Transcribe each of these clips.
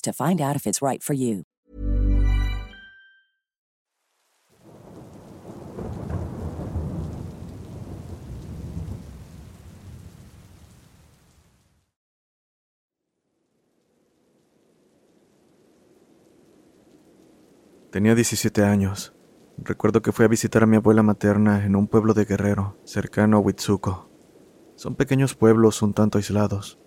to find out if it's right for you. Tenía 17 años. Recuerdo que fui a visitar a mi abuela materna en un pueblo de Guerrero, cercano a Huitzuco. Son pequeños pueblos un tanto aislados.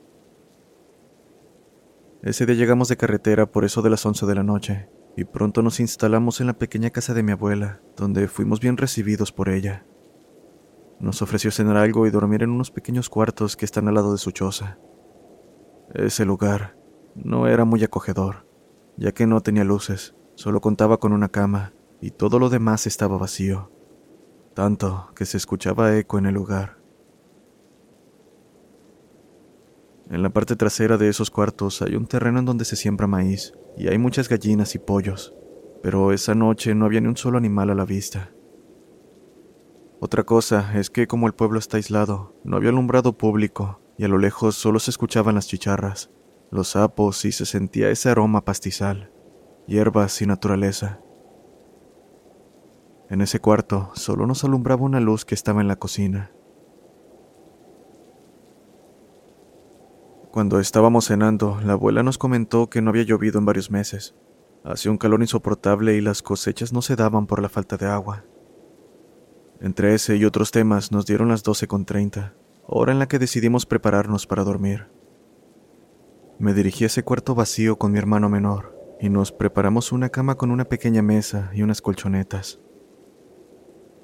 Ese día llegamos de carretera por eso de las 11 de la noche, y pronto nos instalamos en la pequeña casa de mi abuela, donde fuimos bien recibidos por ella. Nos ofreció cenar algo y dormir en unos pequeños cuartos que están al lado de su choza. Ese lugar no era muy acogedor, ya que no tenía luces, solo contaba con una cama y todo lo demás estaba vacío, tanto que se escuchaba eco en el lugar. En la parte trasera de esos cuartos hay un terreno en donde se siembra maíz y hay muchas gallinas y pollos, pero esa noche no había ni un solo animal a la vista. Otra cosa es que como el pueblo está aislado, no había alumbrado público y a lo lejos solo se escuchaban las chicharras, los sapos y se sentía ese aroma pastizal, hierbas y naturaleza. En ese cuarto solo nos alumbraba una luz que estaba en la cocina. Cuando estábamos cenando, la abuela nos comentó que no había llovido en varios meses. Hacía un calor insoportable y las cosechas no se daban por la falta de agua. Entre ese y otros temas nos dieron las doce con treinta, hora en la que decidimos prepararnos para dormir. Me dirigí a ese cuarto vacío con mi hermano menor y nos preparamos una cama con una pequeña mesa y unas colchonetas.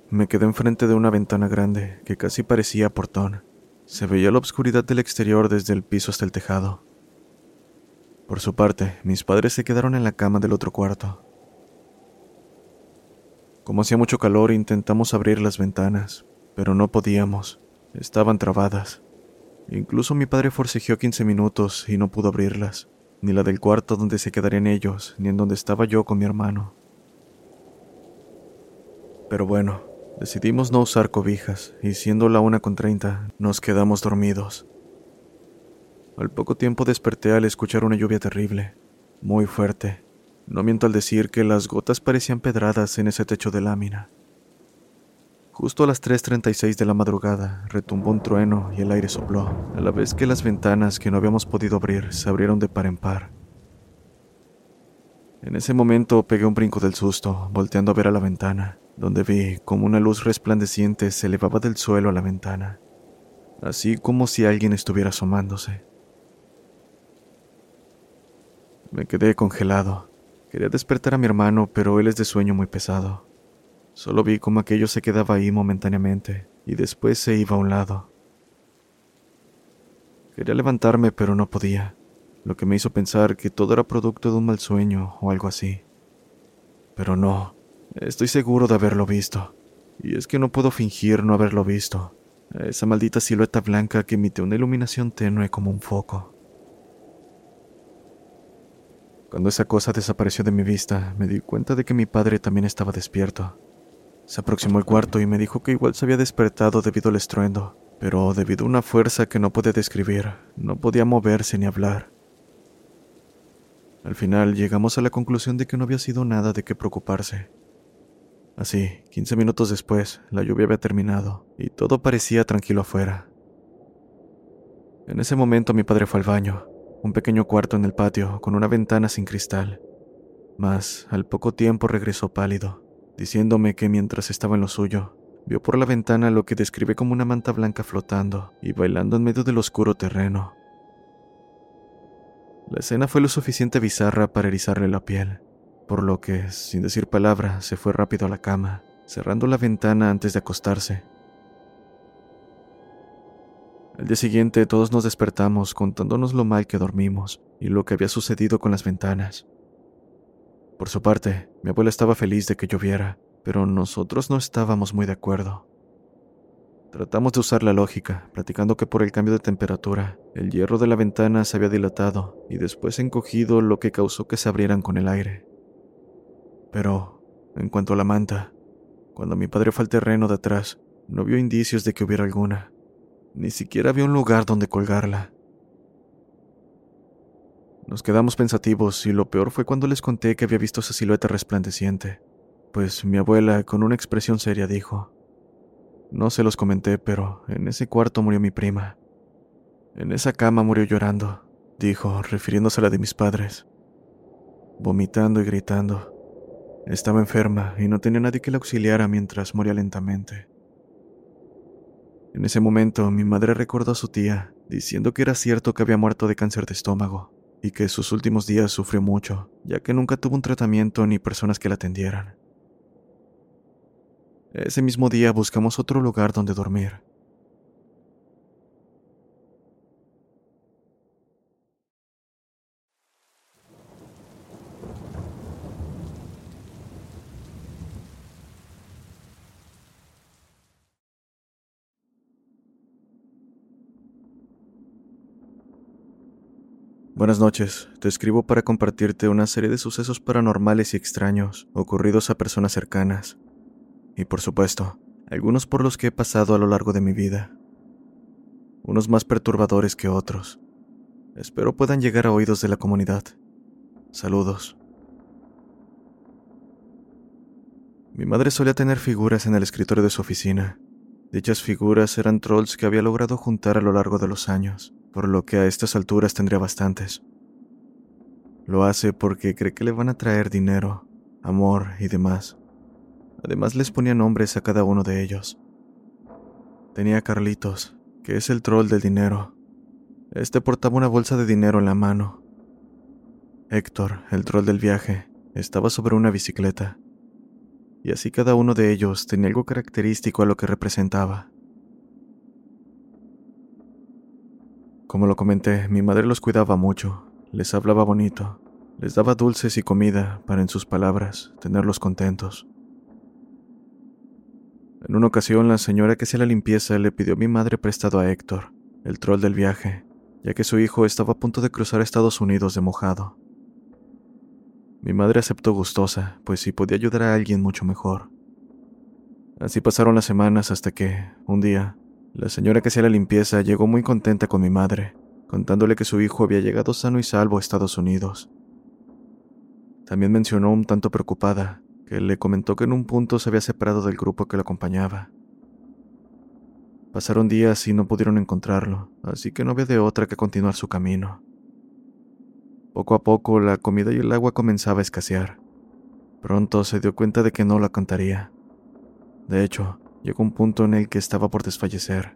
Me quedé enfrente de una ventana grande que casi parecía portón. Se veía la oscuridad del exterior desde el piso hasta el tejado. Por su parte, mis padres se quedaron en la cama del otro cuarto. Como hacía mucho calor, intentamos abrir las ventanas, pero no podíamos. Estaban trabadas. Incluso mi padre forcejeó 15 minutos y no pudo abrirlas, ni la del cuarto donde se quedarían ellos, ni en donde estaba yo con mi hermano. Pero bueno, Decidimos no usar cobijas y siendo la una con treinta, nos quedamos dormidos. Al poco tiempo desperté al escuchar una lluvia terrible, muy fuerte. No miento al decir que las gotas parecían pedradas en ese techo de lámina. Justo a las 3.36 de la madrugada retumbó un trueno y el aire sopló, a la vez que las ventanas que no habíamos podido abrir se abrieron de par en par. En ese momento pegué un brinco del susto, volteando a ver a la ventana donde vi como una luz resplandeciente se elevaba del suelo a la ventana, así como si alguien estuviera asomándose. Me quedé congelado. Quería despertar a mi hermano, pero él es de sueño muy pesado. Solo vi como aquello se quedaba ahí momentáneamente y después se iba a un lado. Quería levantarme, pero no podía, lo que me hizo pensar que todo era producto de un mal sueño o algo así. Pero no, Estoy seguro de haberlo visto. Y es que no puedo fingir no haberlo visto. Esa maldita silueta blanca que emite una iluminación tenue como un foco. Cuando esa cosa desapareció de mi vista, me di cuenta de que mi padre también estaba despierto. Se aproximó al cuarto y me dijo que igual se había despertado debido al estruendo, pero debido a una fuerza que no puede describir, no podía moverse ni hablar. Al final llegamos a la conclusión de que no había sido nada de qué preocuparse. Así, quince minutos después, la lluvia había terminado y todo parecía tranquilo afuera. En ese momento mi padre fue al baño, un pequeño cuarto en el patio con una ventana sin cristal. mas al poco tiempo regresó pálido, diciéndome que mientras estaba en lo suyo, vio por la ventana lo que describe como una manta blanca flotando y bailando en medio del oscuro terreno. La escena fue lo suficiente bizarra para erizarle la piel, por lo que, sin decir palabra, se fue rápido a la cama, cerrando la ventana antes de acostarse. Al día siguiente todos nos despertamos contándonos lo mal que dormimos y lo que había sucedido con las ventanas. Por su parte, mi abuela estaba feliz de que lloviera, pero nosotros no estábamos muy de acuerdo. Tratamos de usar la lógica, platicando que por el cambio de temperatura, el hierro de la ventana se había dilatado y después encogido, lo que causó que se abrieran con el aire. Pero, en cuanto a la manta, cuando mi padre fue al terreno de atrás, no vio indicios de que hubiera alguna. Ni siquiera había un lugar donde colgarla. Nos quedamos pensativos y lo peor fue cuando les conté que había visto esa silueta resplandeciente, pues mi abuela, con una expresión seria, dijo, No se los comenté, pero en ese cuarto murió mi prima. En esa cama murió llorando, dijo, refiriéndose a la de mis padres, vomitando y gritando. Estaba enferma y no tenía nadie que la auxiliara mientras moría lentamente. En ese momento mi madre recordó a su tía, diciendo que era cierto que había muerto de cáncer de estómago y que sus últimos días sufrió mucho, ya que nunca tuvo un tratamiento ni personas que la atendieran. Ese mismo día buscamos otro lugar donde dormir. Buenas noches, te escribo para compartirte una serie de sucesos paranormales y extraños ocurridos a personas cercanas. Y por supuesto, algunos por los que he pasado a lo largo de mi vida. Unos más perturbadores que otros. Espero puedan llegar a oídos de la comunidad. Saludos. Mi madre solía tener figuras en el escritorio de su oficina. Dichas figuras eran trolls que había logrado juntar a lo largo de los años por lo que a estas alturas tendría bastantes. Lo hace porque cree que le van a traer dinero, amor y demás. Además les ponía nombres a cada uno de ellos. Tenía a Carlitos, que es el troll del dinero. Este portaba una bolsa de dinero en la mano. Héctor, el troll del viaje, estaba sobre una bicicleta. Y así cada uno de ellos tenía algo característico a lo que representaba. Como lo comenté, mi madre los cuidaba mucho, les hablaba bonito, les daba dulces y comida para, en sus palabras, tenerlos contentos. En una ocasión, la señora que hacía la limpieza le pidió a mi madre prestado a Héctor, el troll del viaje, ya que su hijo estaba a punto de cruzar Estados Unidos de mojado. Mi madre aceptó gustosa, pues si podía ayudar a alguien mucho mejor. Así pasaron las semanas hasta que, un día, la señora que hacía la limpieza llegó muy contenta con mi madre, contándole que su hijo había llegado sano y salvo a Estados Unidos. También mencionó un tanto preocupada que le comentó que en un punto se había separado del grupo que lo acompañaba. Pasaron días y no pudieron encontrarlo, así que no había de otra que continuar su camino. Poco a poco la comida y el agua comenzaba a escasear. Pronto se dio cuenta de que no la contaría. De hecho, Llegó un punto en el que estaba por desfallecer,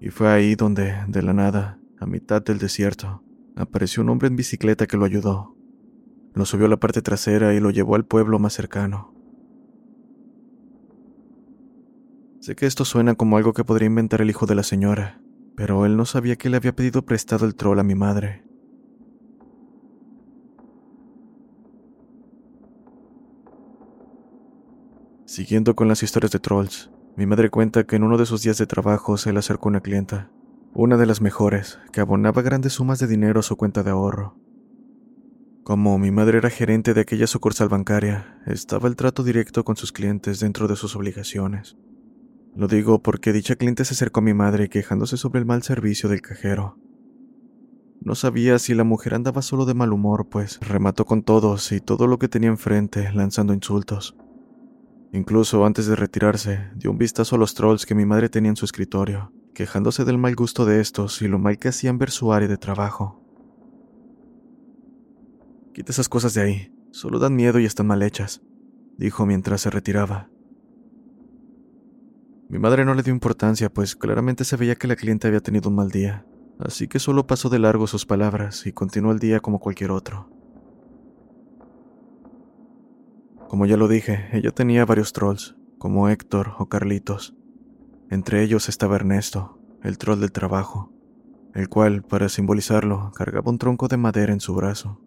y fue ahí donde, de la nada, a mitad del desierto, apareció un hombre en bicicleta que lo ayudó. Lo subió a la parte trasera y lo llevó al pueblo más cercano. Sé que esto suena como algo que podría inventar el hijo de la señora, pero él no sabía que le había pedido prestado el troll a mi madre. Siguiendo con las historias de trolls, mi madre cuenta que en uno de sus días de trabajo se le acercó una clienta, una de las mejores, que abonaba grandes sumas de dinero a su cuenta de ahorro. Como mi madre era gerente de aquella sucursal bancaria, estaba el trato directo con sus clientes dentro de sus obligaciones. Lo digo porque dicha cliente se acercó a mi madre quejándose sobre el mal servicio del cajero. No sabía si la mujer andaba solo de mal humor, pues remató con todos y todo lo que tenía enfrente, lanzando insultos. Incluso antes de retirarse, dio un vistazo a los trolls que mi madre tenía en su escritorio, quejándose del mal gusto de estos y lo mal que hacían ver su área de trabajo. Quita esas cosas de ahí, Solo dan miedo y están mal hechas, dijo mientras se retiraba. Mi madre no le dio importancia, pues claramente se veía que la cliente había tenido un mal día, así que solo pasó de largo sus palabras y continuó el día como cualquier otro. Como ya lo dije, ella tenía varios trolls, como Héctor o Carlitos. Entre ellos estaba Ernesto, el troll del trabajo, el cual, para simbolizarlo, cargaba un tronco de madera en su brazo.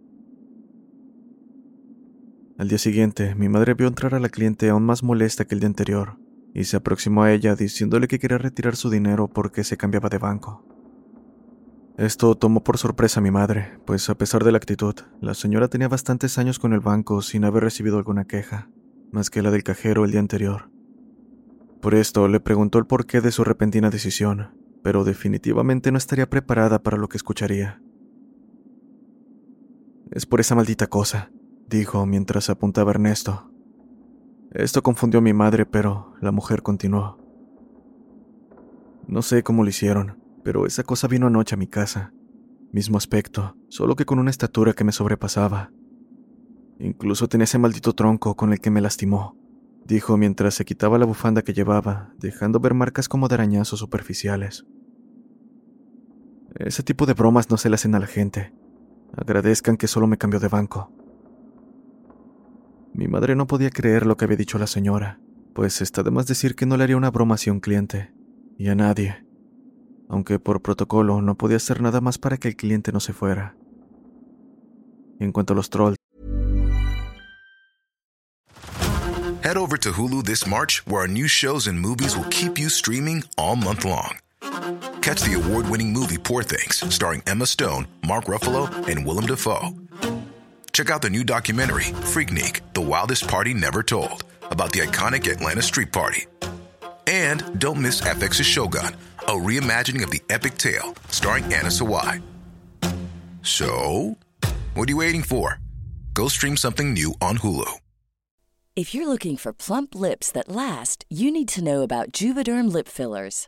Al día siguiente, mi madre vio entrar a la cliente aún más molesta que el día anterior, y se aproximó a ella diciéndole que quería retirar su dinero porque se cambiaba de banco. Esto tomó por sorpresa a mi madre, pues a pesar de la actitud, la señora tenía bastantes años con el banco sin haber recibido alguna queja, más que la del cajero el día anterior. Por esto le preguntó el porqué de su repentina decisión, pero definitivamente no estaría preparada para lo que escucharía. Es por esa maldita cosa, dijo mientras apuntaba Ernesto. Esto confundió a mi madre, pero la mujer continuó. No sé cómo lo hicieron, pero esa cosa vino anoche a mi casa. Mismo aspecto, solo que con una estatura que me sobrepasaba. Incluso tenía ese maldito tronco con el que me lastimó dijo mientras se quitaba la bufanda que llevaba, dejando ver marcas como de arañazos superficiales. Ese tipo de bromas no se le hacen a la gente. Agradezcan que solo me cambió de banco. Mi madre no podía creer lo que había dicho la señora, pues está de más decir que no le haría una broma a un cliente, y a nadie, aunque por protocolo no podía hacer nada más para que el cliente no se fuera. En cuanto a los trolls, Head over to Hulu this March, where our new shows and movies will keep you streaming all month long. Catch the award winning movie Poor Things, starring Emma Stone, Mark Ruffalo, and Willem Dafoe. Check out the new documentary, Freaknik The Wildest Party Never Told, about the iconic Atlanta Street Party. And don't miss FX's Shogun, a reimagining of the epic tale, starring Anna Sawai. So, what are you waiting for? Go stream something new on Hulu. If you're looking for plump lips that last, you need to know about Juvederm lip fillers.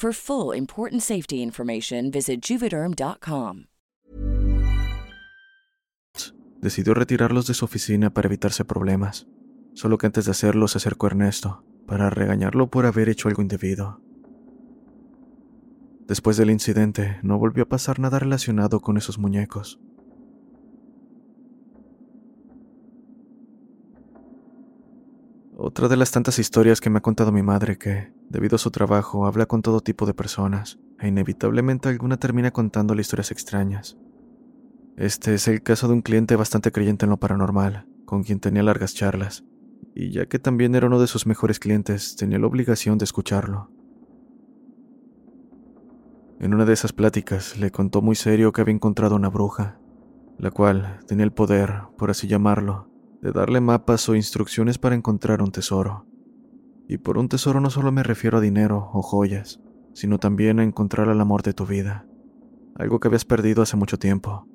For full important safety information, visit juvederm.com. Decidió retirarlos de su oficina para evitarse problemas. Solo que antes de hacerlo se acercó a Ernesto para regañarlo por haber hecho algo indebido. Después del incidente, no volvió a pasar nada relacionado con esos muñecos. Otra de las tantas historias que me ha contado mi madre que, debido a su trabajo, habla con todo tipo de personas, e inevitablemente alguna termina contando historias extrañas. Este es el caso de un cliente bastante creyente en lo paranormal, con quien tenía largas charlas, y ya que también era uno de sus mejores clientes, tenía la obligación de escucharlo. En una de esas pláticas le contó muy serio que había encontrado una bruja, la cual tenía el poder, por así llamarlo, de darle mapas o instrucciones para encontrar un tesoro. Y por un tesoro no solo me refiero a dinero o joyas, sino también a encontrar el amor de tu vida, algo que habías perdido hace mucho tiempo,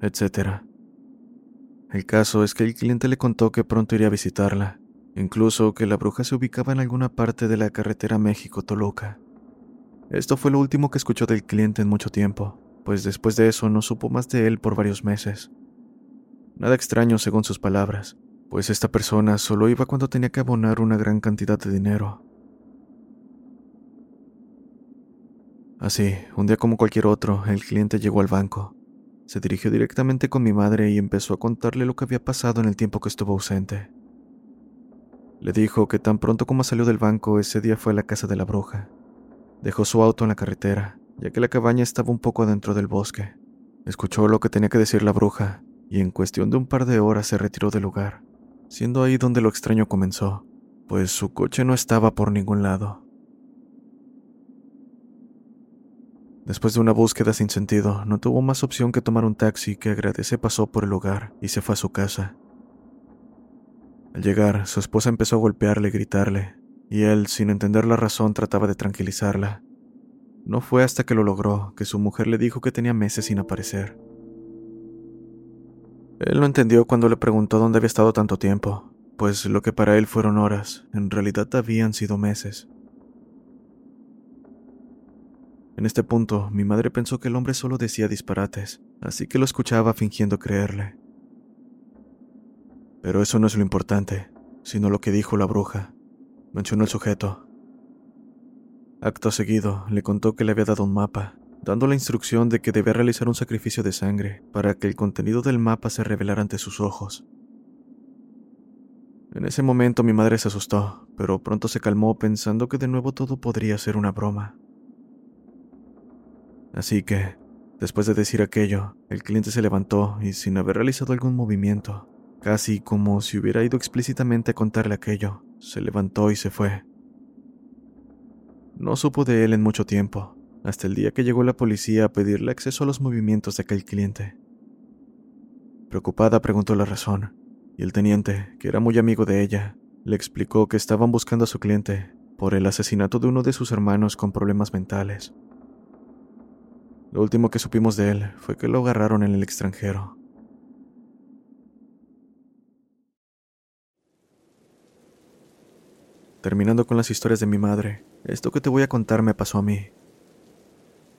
etc. El caso es que el cliente le contó que pronto iría a visitarla, incluso que la bruja se ubicaba en alguna parte de la carretera México-Toluca. Esto fue lo último que escuchó del cliente en mucho tiempo, pues después de eso no supo más de él por varios meses. Nada extraño según sus palabras, pues esta persona solo iba cuando tenía que abonar una gran cantidad de dinero. Así, un día como cualquier otro, el cliente llegó al banco. Se dirigió directamente con mi madre y empezó a contarle lo que había pasado en el tiempo que estuvo ausente. Le dijo que tan pronto como salió del banco ese día fue a la casa de la bruja. Dejó su auto en la carretera, ya que la cabaña estaba un poco dentro del bosque. Escuchó lo que tenía que decir la bruja y en cuestión de un par de horas se retiró del lugar, siendo ahí donde lo extraño comenzó, pues su coche no estaba por ningún lado. Después de una búsqueda sin sentido, no tuvo más opción que tomar un taxi que agradece pasó por el lugar y se fue a su casa. Al llegar, su esposa empezó a golpearle y gritarle, y él, sin entender la razón, trataba de tranquilizarla. No fue hasta que lo logró que su mujer le dijo que tenía meses sin aparecer. Él no entendió cuando le preguntó dónde había estado tanto tiempo, pues lo que para él fueron horas, en realidad habían sido meses. En este punto, mi madre pensó que el hombre solo decía disparates, así que lo escuchaba fingiendo creerle. Pero eso no es lo importante, sino lo que dijo la bruja. Mencionó el sujeto. Acto seguido, le contó que le había dado un mapa, dando la instrucción de que debía realizar un sacrificio de sangre para que el contenido del mapa se revelara ante sus ojos. En ese momento mi madre se asustó, pero pronto se calmó pensando que de nuevo todo podría ser una broma. Así que, después de decir aquello, el cliente se levantó y sin haber realizado algún movimiento, Casi como si hubiera ido explícitamente a contarle aquello, se levantó y se fue. No supo de él en mucho tiempo, hasta el día que llegó la policía a pedirle acceso a los movimientos de aquel cliente. Preocupada preguntó la razón, y el teniente, que era muy amigo de ella, le explicó que estaban buscando a su cliente por el asesinato de uno de sus hermanos con problemas mentales. Lo último que supimos de él fue que lo agarraron en el extranjero. Terminando con las historias de mi madre, esto que te voy a contar me pasó a mí.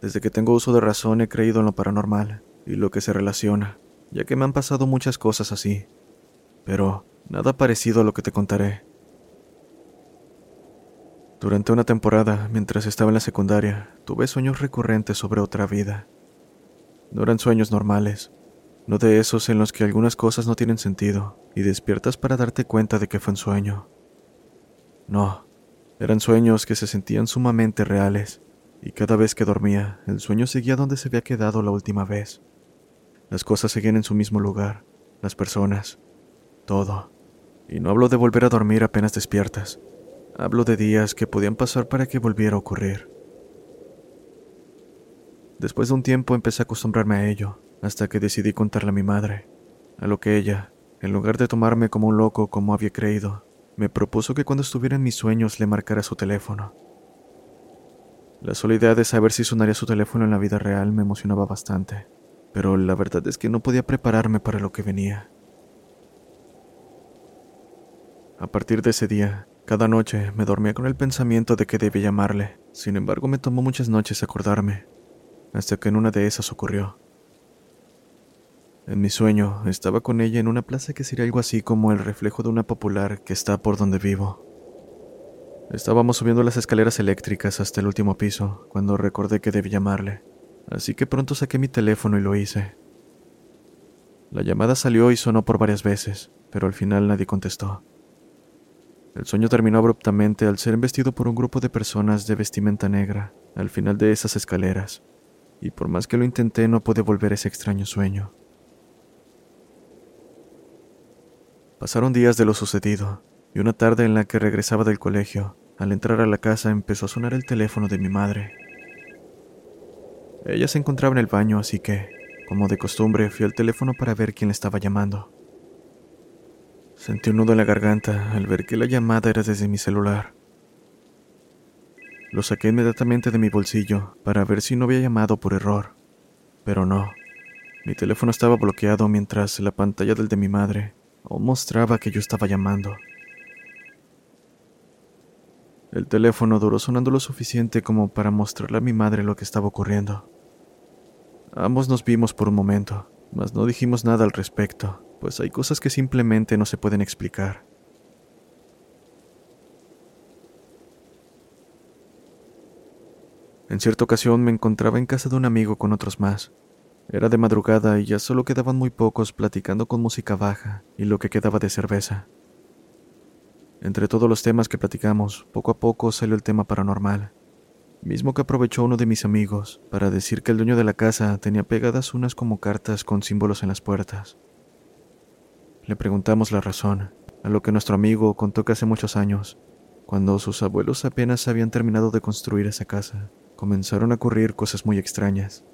Desde que tengo uso de razón he creído en lo paranormal y lo que se relaciona, ya que me han pasado muchas cosas así. Pero nada parecido a lo que te contaré. Durante una temporada, mientras estaba en la secundaria, tuve sueños recurrentes sobre otra vida. No eran sueños normales, no de esos en los que algunas cosas no tienen sentido y despiertas para darte cuenta de que fue un sueño. No, eran sueños que se sentían sumamente reales, y cada vez que dormía, el sueño seguía donde se había quedado la última vez. Las cosas seguían en su mismo lugar, las personas, todo. Y no hablo de volver a dormir apenas despiertas, hablo de días que podían pasar para que volviera a ocurrir. Después de un tiempo empecé a acostumbrarme a ello, hasta que decidí contarle a mi madre, a lo que ella, en lugar de tomarme como un loco como había creído, me propuso que cuando estuviera en mis sueños le marcara su teléfono. La sola idea de saber si sonaría su teléfono en la vida real me emocionaba bastante, pero la verdad es que no podía prepararme para lo que venía. A partir de ese día, cada noche me dormía con el pensamiento de que debía llamarle, sin embargo me tomó muchas noches acordarme, hasta que en una de esas ocurrió. En mi sueño estaba con ella en una plaza que sería algo así como el reflejo de una popular que está por donde vivo. Estábamos subiendo las escaleras eléctricas hasta el último piso cuando recordé que debí llamarle, así que pronto saqué mi teléfono y lo hice. La llamada salió y sonó por varias veces, pero al final nadie contestó. El sueño terminó abruptamente al ser embestido por un grupo de personas de vestimenta negra al final de esas escaleras, y por más que lo intenté no pude volver ese extraño sueño. Pasaron días de lo sucedido, y una tarde en la que regresaba del colegio, al entrar a la casa empezó a sonar el teléfono de mi madre. Ella se encontraba en el baño, así que, como de costumbre, fui al teléfono para ver quién le estaba llamando. Sentí un nudo en la garganta al ver que la llamada era desde mi celular. Lo saqué inmediatamente de mi bolsillo para ver si no había llamado por error, pero no. Mi teléfono estaba bloqueado mientras la pantalla del de mi madre mostraba que yo estaba llamando. El teléfono duró sonando lo suficiente como para mostrarle a mi madre lo que estaba ocurriendo. Ambos nos vimos por un momento, mas no dijimos nada al respecto, pues hay cosas que simplemente no se pueden explicar. En cierta ocasión me encontraba en casa de un amigo con otros más, era de madrugada y ya solo quedaban muy pocos platicando con música baja y lo que quedaba de cerveza. Entre todos los temas que platicamos, poco a poco salió el tema paranormal, mismo que aprovechó uno de mis amigos para decir que el dueño de la casa tenía pegadas unas como cartas con símbolos en las puertas. Le preguntamos la razón, a lo que nuestro amigo contó que hace muchos años, cuando sus abuelos apenas habían terminado de construir esa casa, comenzaron a ocurrir cosas muy extrañas.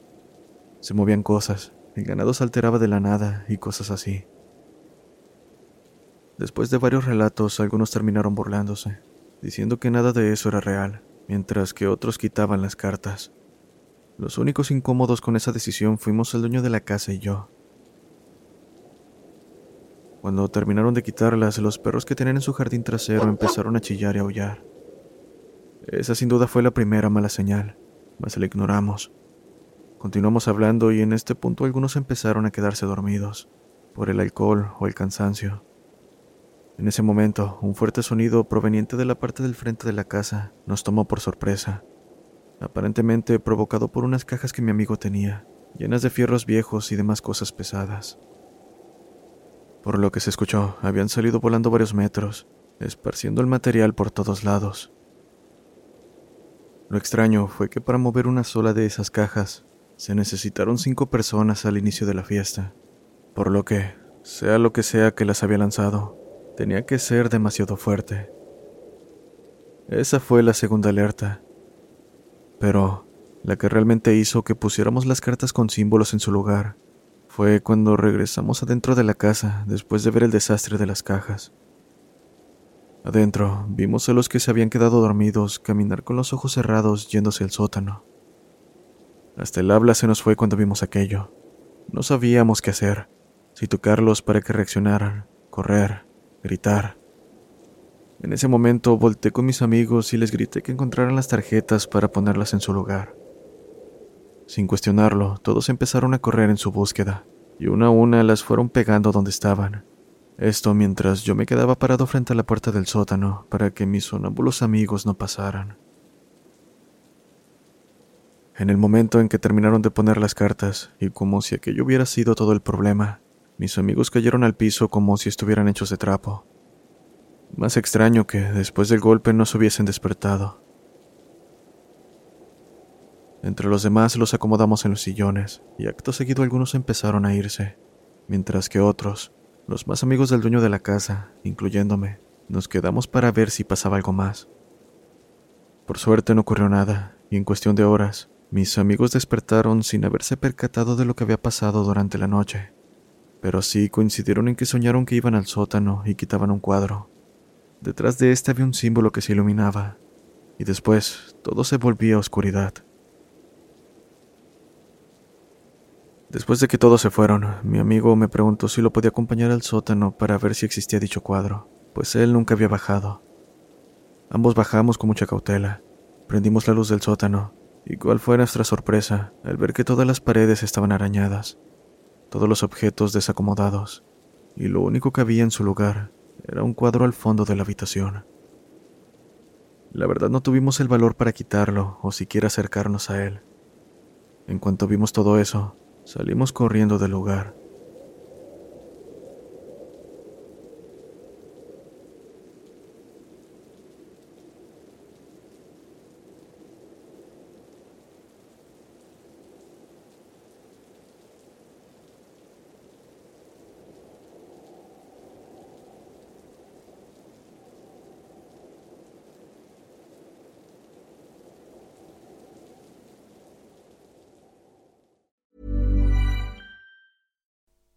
Se movían cosas, el ganado se alteraba de la nada y cosas así. Después de varios relatos, algunos terminaron burlándose, diciendo que nada de eso era real, mientras que otros quitaban las cartas. Los únicos incómodos con esa decisión fuimos el dueño de la casa y yo. Cuando terminaron de quitarlas, los perros que tenían en su jardín trasero empezaron a chillar y aullar. Esa sin duda fue la primera mala señal, mas la ignoramos. Continuamos hablando y en este punto algunos empezaron a quedarse dormidos, por el alcohol o el cansancio. En ese momento, un fuerte sonido proveniente de la parte del frente de la casa nos tomó por sorpresa, aparentemente provocado por unas cajas que mi amigo tenía, llenas de fierros viejos y demás cosas pesadas. Por lo que se escuchó, habían salido volando varios metros, esparciendo el material por todos lados. Lo extraño fue que para mover una sola de esas cajas se necesitaron cinco personas al inicio de la fiesta, por lo que, sea lo que sea que las había lanzado, Tenía que ser demasiado fuerte. Esa fue la segunda alerta. Pero la que realmente hizo que pusiéramos las cartas con símbolos en su lugar fue cuando regresamos adentro de la casa después de ver el desastre de las cajas. Adentro vimos a los que se habían quedado dormidos caminar con los ojos cerrados yéndose al sótano. Hasta el habla se nos fue cuando vimos aquello. No sabíamos qué hacer, si tocarlos para que reaccionaran, correr, gritar. En ese momento volteé con mis amigos y les grité que encontraran las tarjetas para ponerlas en su lugar. Sin cuestionarlo, todos empezaron a correr en su búsqueda, y una a una las fueron pegando donde estaban. Esto mientras yo me quedaba parado frente a la puerta del sótano para que mis sonámbulos amigos no pasaran. En el momento en que terminaron de poner las cartas, y como si aquello hubiera sido todo el problema, mis amigos cayeron al piso como si estuvieran hechos de trapo. Más extraño que después del golpe no se hubiesen despertado. Entre los demás los acomodamos en los sillones y acto seguido algunos empezaron a irse, mientras que otros, los más amigos del dueño de la casa, incluyéndome, nos quedamos para ver si pasaba algo más. Por suerte no ocurrió nada, y en cuestión de horas, mis amigos despertaron sin haberse percatado de lo que había pasado durante la noche pero sí coincidieron en que soñaron que iban al sótano y quitaban un cuadro. Detrás de este había un símbolo que se iluminaba, y después todo se volvía a oscuridad. Después de que todos se fueron, mi amigo me preguntó si lo podía acompañar al sótano para ver si existía dicho cuadro, pues él nunca había bajado. Ambos bajamos con mucha cautela, prendimos la luz del sótano, y cuál fue nuestra sorpresa al ver que todas las paredes estaban arañadas todos los objetos desacomodados, y lo único que había en su lugar era un cuadro al fondo de la habitación. La verdad no tuvimos el valor para quitarlo o siquiera acercarnos a él. En cuanto vimos todo eso, salimos corriendo del lugar.